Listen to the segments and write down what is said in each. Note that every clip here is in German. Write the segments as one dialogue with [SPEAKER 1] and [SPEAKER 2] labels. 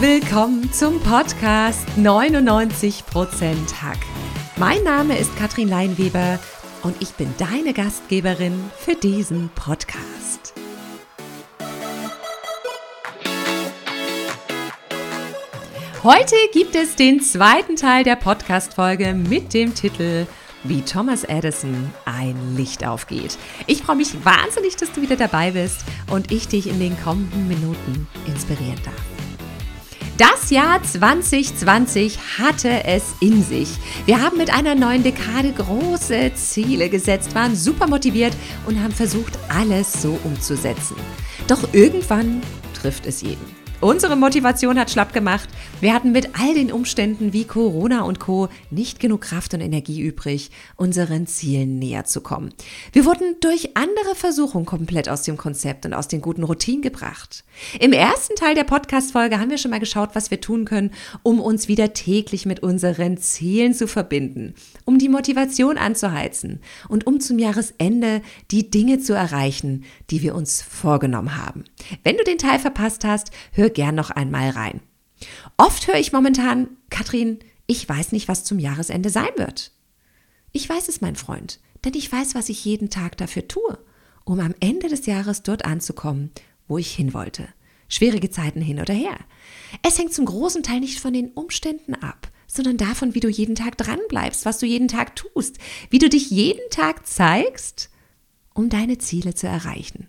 [SPEAKER 1] Willkommen zum Podcast 99% Hack. Mein Name ist Katrin Leinweber und ich bin deine Gastgeberin für diesen Podcast. Heute gibt es den zweiten Teil der Podcast-Folge mit dem Titel wie Thomas Edison ein Licht aufgeht. Ich freue mich wahnsinnig, dass du wieder dabei bist und ich dich in den kommenden Minuten inspirieren darf. Das Jahr 2020 hatte es in sich. Wir haben mit einer neuen Dekade große Ziele gesetzt, waren super motiviert und haben versucht, alles so umzusetzen. Doch irgendwann trifft es jeden. Unsere Motivation hat schlapp gemacht. Wir hatten mit all den Umständen wie Corona und Co. nicht genug Kraft und Energie übrig, unseren Zielen näher zu kommen. Wir wurden durch andere Versuchungen komplett aus dem Konzept und aus den guten Routinen gebracht. Im ersten Teil der Podcast-Folge haben wir schon mal geschaut, was wir tun können, um uns wieder täglich mit unseren Zielen zu verbinden, um die Motivation anzuheizen und um zum Jahresende die Dinge zu erreichen, die wir uns vorgenommen haben. Wenn du den Teil verpasst hast, hör hör gern noch einmal rein. Oft höre ich momentan, Katrin, ich weiß nicht, was zum Jahresende sein wird. Ich weiß es, mein Freund, denn ich weiß, was ich jeden Tag dafür tue, um am Ende des Jahres dort anzukommen, wo ich hin wollte. Schwierige Zeiten hin oder her. Es hängt zum großen Teil nicht von den Umständen ab, sondern davon, wie du jeden Tag dranbleibst, was du jeden Tag tust, wie du dich jeden Tag zeigst, um deine Ziele zu erreichen.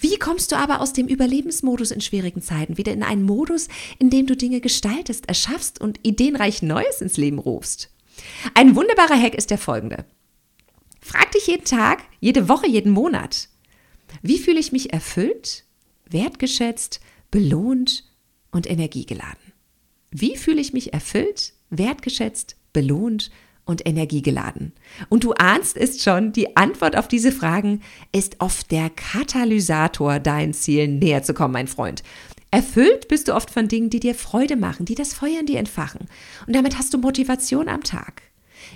[SPEAKER 1] Wie kommst du aber aus dem Überlebensmodus in schwierigen Zeiten wieder in einen Modus, in dem du Dinge gestaltest, erschaffst und ideenreich Neues ins Leben rufst? Ein wunderbarer Hack ist der folgende. Frag dich jeden Tag, jede Woche, jeden Monat. Wie fühle ich mich erfüllt, wertgeschätzt, belohnt und energiegeladen? Wie fühle ich mich erfüllt, wertgeschätzt, belohnt und energiegeladen. Und du ahnst es schon, die Antwort auf diese Fragen ist oft der Katalysator, deinen Zielen näher zu kommen, mein Freund. Erfüllt bist du oft von Dingen, die dir Freude machen, die das Feuer in dir entfachen. Und damit hast du Motivation am Tag.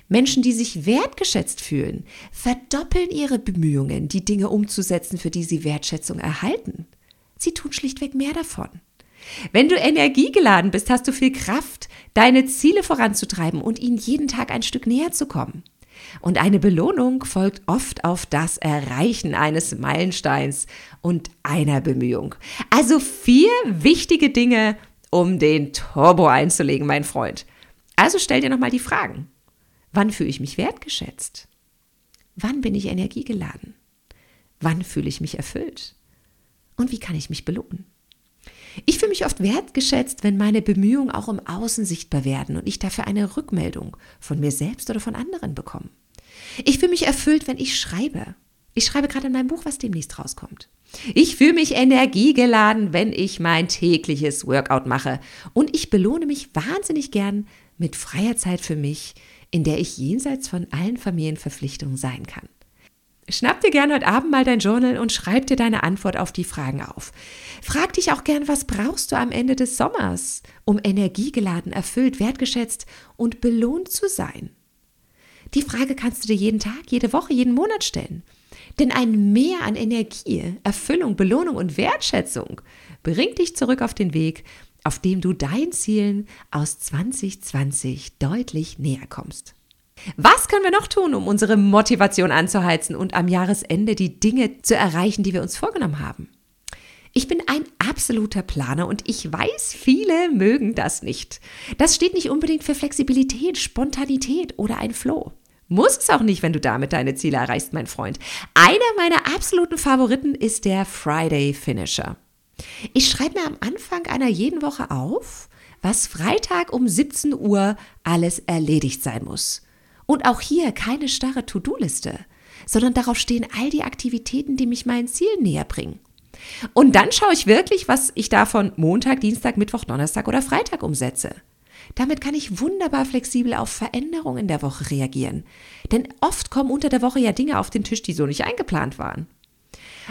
[SPEAKER 1] Menschen, die sich wertgeschätzt fühlen, verdoppeln ihre Bemühungen, die Dinge umzusetzen, für die sie Wertschätzung erhalten. Sie tun schlichtweg mehr davon. Wenn du energiegeladen bist, hast du viel Kraft, deine Ziele voranzutreiben und ihnen jeden Tag ein Stück näher zu kommen. Und eine Belohnung folgt oft auf das Erreichen eines Meilensteins und einer Bemühung. Also vier wichtige Dinge, um den Turbo einzulegen, mein Freund. Also stell dir nochmal die Fragen. Wann fühle ich mich wertgeschätzt? Wann bin ich energiegeladen? Wann fühle ich mich erfüllt? Und wie kann ich mich belohnen? Ich fühle mich oft wertgeschätzt, wenn meine Bemühungen auch im Außen sichtbar werden und ich dafür eine Rückmeldung von mir selbst oder von anderen bekomme. Ich fühle mich erfüllt, wenn ich schreibe. Ich schreibe gerade in meinem Buch, was demnächst rauskommt. Ich fühle mich energiegeladen, wenn ich mein tägliches Workout mache. Und ich belohne mich wahnsinnig gern mit freier Zeit für mich, in der ich jenseits von allen Familienverpflichtungen sein kann. Schnapp dir gern heute Abend mal dein Journal und schreib dir deine Antwort auf die Fragen auf. Frag dich auch gern, was brauchst du am Ende des Sommers, um energiegeladen, erfüllt, wertgeschätzt und belohnt zu sein? Die Frage kannst du dir jeden Tag, jede Woche, jeden Monat stellen. Denn ein Mehr an Energie, Erfüllung, Belohnung und Wertschätzung bringt dich zurück auf den Weg, auf dem du deinen Zielen aus 2020 deutlich näher kommst. Was können wir noch tun, um unsere Motivation anzuheizen und am Jahresende die Dinge zu erreichen, die wir uns vorgenommen haben? Ich bin ein absoluter Planer und ich weiß, viele mögen das nicht. Das steht nicht unbedingt für Flexibilität, Spontanität oder ein Flow. Muss es auch nicht, wenn du damit deine Ziele erreichst, mein Freund. Einer meiner absoluten Favoriten ist der Friday Finisher. Ich schreibe mir am Anfang einer jeden Woche auf, was Freitag um 17 Uhr alles erledigt sein muss. Und auch hier keine starre To-Do-Liste, sondern darauf stehen all die Aktivitäten, die mich meinen Zielen näher bringen. Und dann schaue ich wirklich, was ich davon Montag, Dienstag, Mittwoch, Donnerstag oder Freitag umsetze. Damit kann ich wunderbar flexibel auf Veränderungen in der Woche reagieren. Denn oft kommen unter der Woche ja Dinge auf den Tisch, die so nicht eingeplant waren.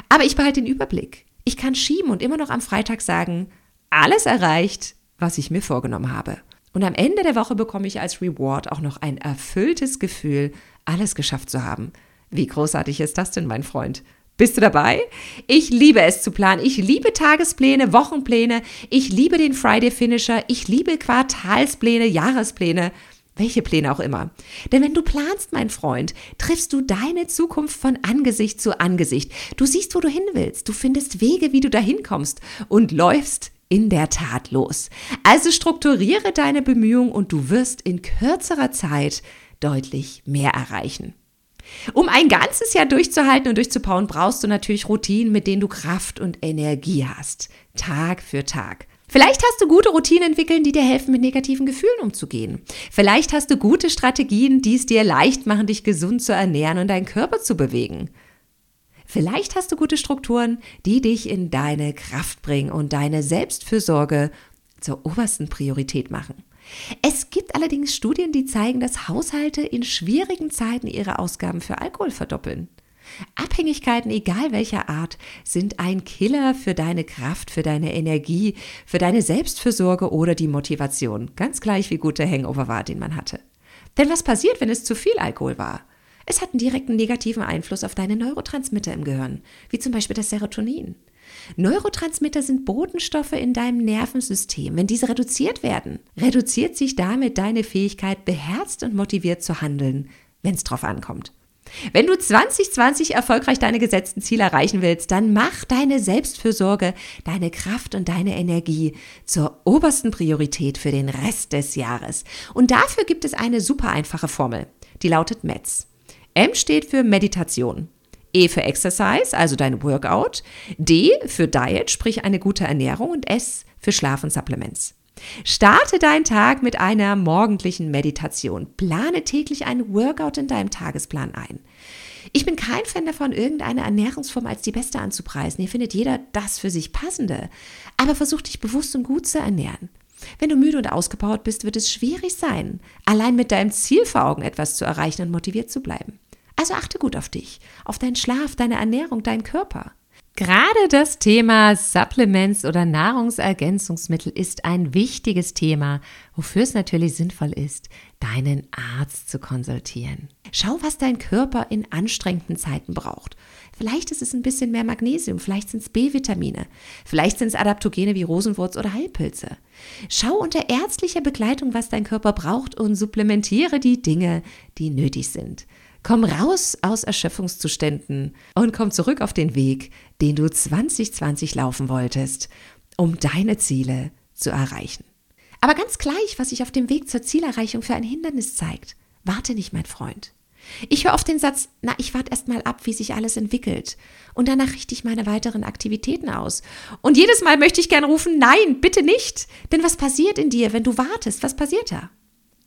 [SPEAKER 1] Aber ich behalte den Überblick. Ich kann schieben und immer noch am Freitag sagen, alles erreicht, was ich mir vorgenommen habe. Und am Ende der Woche bekomme ich als Reward auch noch ein erfülltes Gefühl, alles geschafft zu haben. Wie großartig ist das denn, mein Freund? Bist du dabei? Ich liebe es zu planen. Ich liebe Tagespläne, Wochenpläne. Ich liebe den Friday Finisher. Ich liebe Quartalspläne, Jahrespläne. Welche Pläne auch immer. Denn wenn du planst, mein Freund, triffst du deine Zukunft von Angesicht zu Angesicht. Du siehst, wo du hin willst. Du findest Wege, wie du dahin kommst und läufst in der Tat los. Also strukturiere deine Bemühungen und du wirst in kürzerer Zeit deutlich mehr erreichen. Um ein ganzes Jahr durchzuhalten und durchzubauen, brauchst du natürlich Routinen, mit denen du Kraft und Energie hast. Tag für Tag. Vielleicht hast du gute Routinen entwickeln, die dir helfen, mit negativen Gefühlen umzugehen. Vielleicht hast du gute Strategien, die es dir leicht machen, dich gesund zu ernähren und deinen Körper zu bewegen. Vielleicht hast du gute Strukturen, die dich in deine Kraft bringen und deine Selbstfürsorge zur obersten Priorität machen. Es gibt allerdings Studien, die zeigen, dass Haushalte in schwierigen Zeiten ihre Ausgaben für Alkohol verdoppeln. Abhängigkeiten, egal welcher Art, sind ein Killer für deine Kraft, für deine Energie, für deine Selbstfürsorge oder die Motivation. Ganz gleich, wie gut der Hangover war, den man hatte. Denn was passiert, wenn es zu viel Alkohol war? Es hat einen direkten negativen Einfluss auf deine Neurotransmitter im Gehirn, wie zum Beispiel das Serotonin. Neurotransmitter sind Botenstoffe in deinem Nervensystem. Wenn diese reduziert werden, reduziert sich damit deine Fähigkeit, beherzt und motiviert zu handeln, wenn es drauf ankommt. Wenn du 2020 erfolgreich deine gesetzten Ziele erreichen willst, dann mach deine Selbstfürsorge, deine Kraft und deine Energie zur obersten Priorität für den Rest des Jahres. Und dafür gibt es eine super einfache Formel, die lautet METS. M steht für Meditation. E für Exercise, also dein Workout. D für Diet, sprich eine gute Ernährung. Und S für Schlaf und Supplements. Starte deinen Tag mit einer morgendlichen Meditation. Plane täglich ein Workout in deinem Tagesplan ein. Ich bin kein Fan davon, irgendeine Ernährungsform als die beste anzupreisen. Hier findet jeder das für sich passende. Aber versuch dich bewusst und gut zu ernähren. Wenn du müde und ausgebaut bist, wird es schwierig sein, allein mit deinem Ziel vor Augen etwas zu erreichen und motiviert zu bleiben. Also achte gut auf dich, auf deinen Schlaf, deine Ernährung, deinen Körper. Gerade das Thema Supplements oder Nahrungsergänzungsmittel ist ein wichtiges Thema, wofür es natürlich sinnvoll ist, deinen Arzt zu konsultieren. Schau, was dein Körper in anstrengenden Zeiten braucht. Vielleicht ist es ein bisschen mehr Magnesium, vielleicht sind es B-Vitamine, vielleicht sind es Adaptogene wie Rosenwurz oder Heilpilze. Schau unter ärztlicher Begleitung, was dein Körper braucht und supplementiere die Dinge, die nötig sind. Komm raus aus Erschöpfungszuständen und komm zurück auf den Weg, den du 2020 laufen wolltest, um deine Ziele zu erreichen. Aber ganz gleich, was sich auf dem Weg zur Zielerreichung für ein Hindernis zeigt. Warte nicht, mein Freund. Ich höre oft den Satz, na, ich warte erst mal ab, wie sich alles entwickelt. Und danach richte ich meine weiteren Aktivitäten aus. Und jedes Mal möchte ich gern rufen, nein, bitte nicht. Denn was passiert in dir, wenn du wartest? Was passiert da?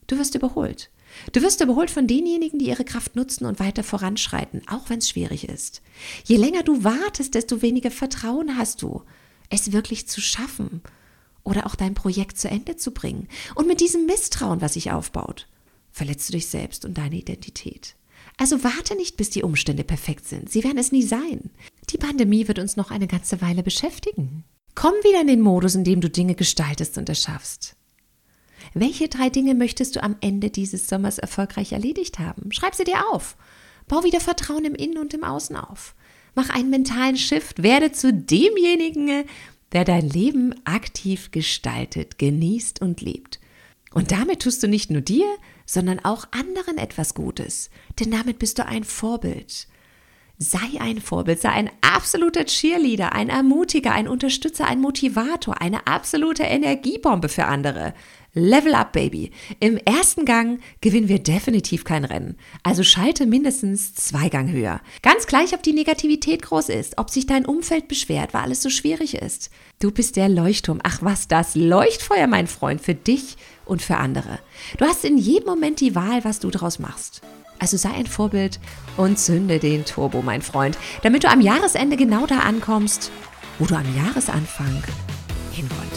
[SPEAKER 1] Du wirst überholt. Du wirst überholt von denjenigen, die ihre Kraft nutzen und weiter voranschreiten, auch wenn es schwierig ist. Je länger du wartest, desto weniger Vertrauen hast du, es wirklich zu schaffen oder auch dein Projekt zu Ende zu bringen. Und mit diesem Misstrauen, was sich aufbaut, verletzt du dich selbst und deine Identität. Also warte nicht, bis die Umstände perfekt sind. Sie werden es nie sein. Die Pandemie wird uns noch eine ganze Weile beschäftigen. Komm wieder in den Modus, in dem du Dinge gestaltest und erschaffst. Welche drei Dinge möchtest du am Ende dieses Sommers erfolgreich erledigt haben? Schreib sie dir auf. Bau wieder Vertrauen im Innen und im Außen auf. Mach einen mentalen Shift. Werde zu demjenigen, der dein Leben aktiv gestaltet, genießt und lebt. Und damit tust du nicht nur dir, sondern auch anderen etwas Gutes. Denn damit bist du ein Vorbild. Sei ein Vorbild, sei ein absoluter Cheerleader, ein Ermutiger, ein Unterstützer, ein Motivator, eine absolute Energiebombe für andere. Level up, Baby. Im ersten Gang gewinnen wir definitiv kein Rennen. Also schalte mindestens zwei Gang höher. Ganz gleich, ob die Negativität groß ist, ob sich dein Umfeld beschwert, weil alles so schwierig ist. Du bist der Leuchtturm. Ach was, das Leuchtfeuer, mein Freund, für dich und für andere. Du hast in jedem Moment die Wahl, was du daraus machst. Also sei ein Vorbild und zünde den Turbo, mein Freund, damit du am Jahresende genau da ankommst, wo du am Jahresanfang hin wolltest.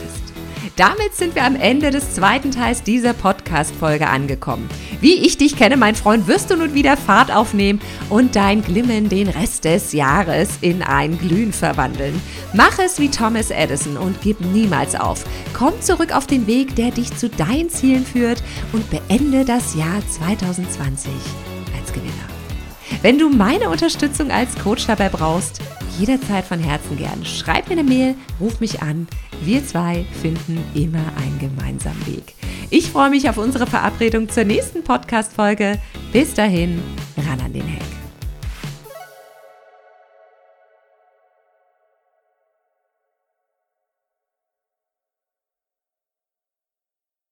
[SPEAKER 1] Damit sind wir am Ende des zweiten Teils dieser Podcast-Folge angekommen. Wie ich dich kenne, mein Freund, wirst du nun wieder Fahrt aufnehmen und dein Glimmen den Rest des Jahres in ein Glühen verwandeln. Mach es wie Thomas Edison und gib niemals auf. Komm zurück auf den Weg, der dich zu deinen Zielen führt und beende das Jahr 2020 als Gewinner. Wenn du meine Unterstützung als Coach dabei brauchst, jederzeit von Herzen gern. Schreib mir eine Mail, ruf mich an. Wir zwei finden immer einen gemeinsamen Weg. Ich freue mich auf unsere Verabredung zur nächsten Podcast-Folge. Bis dahin, ran an den Heck.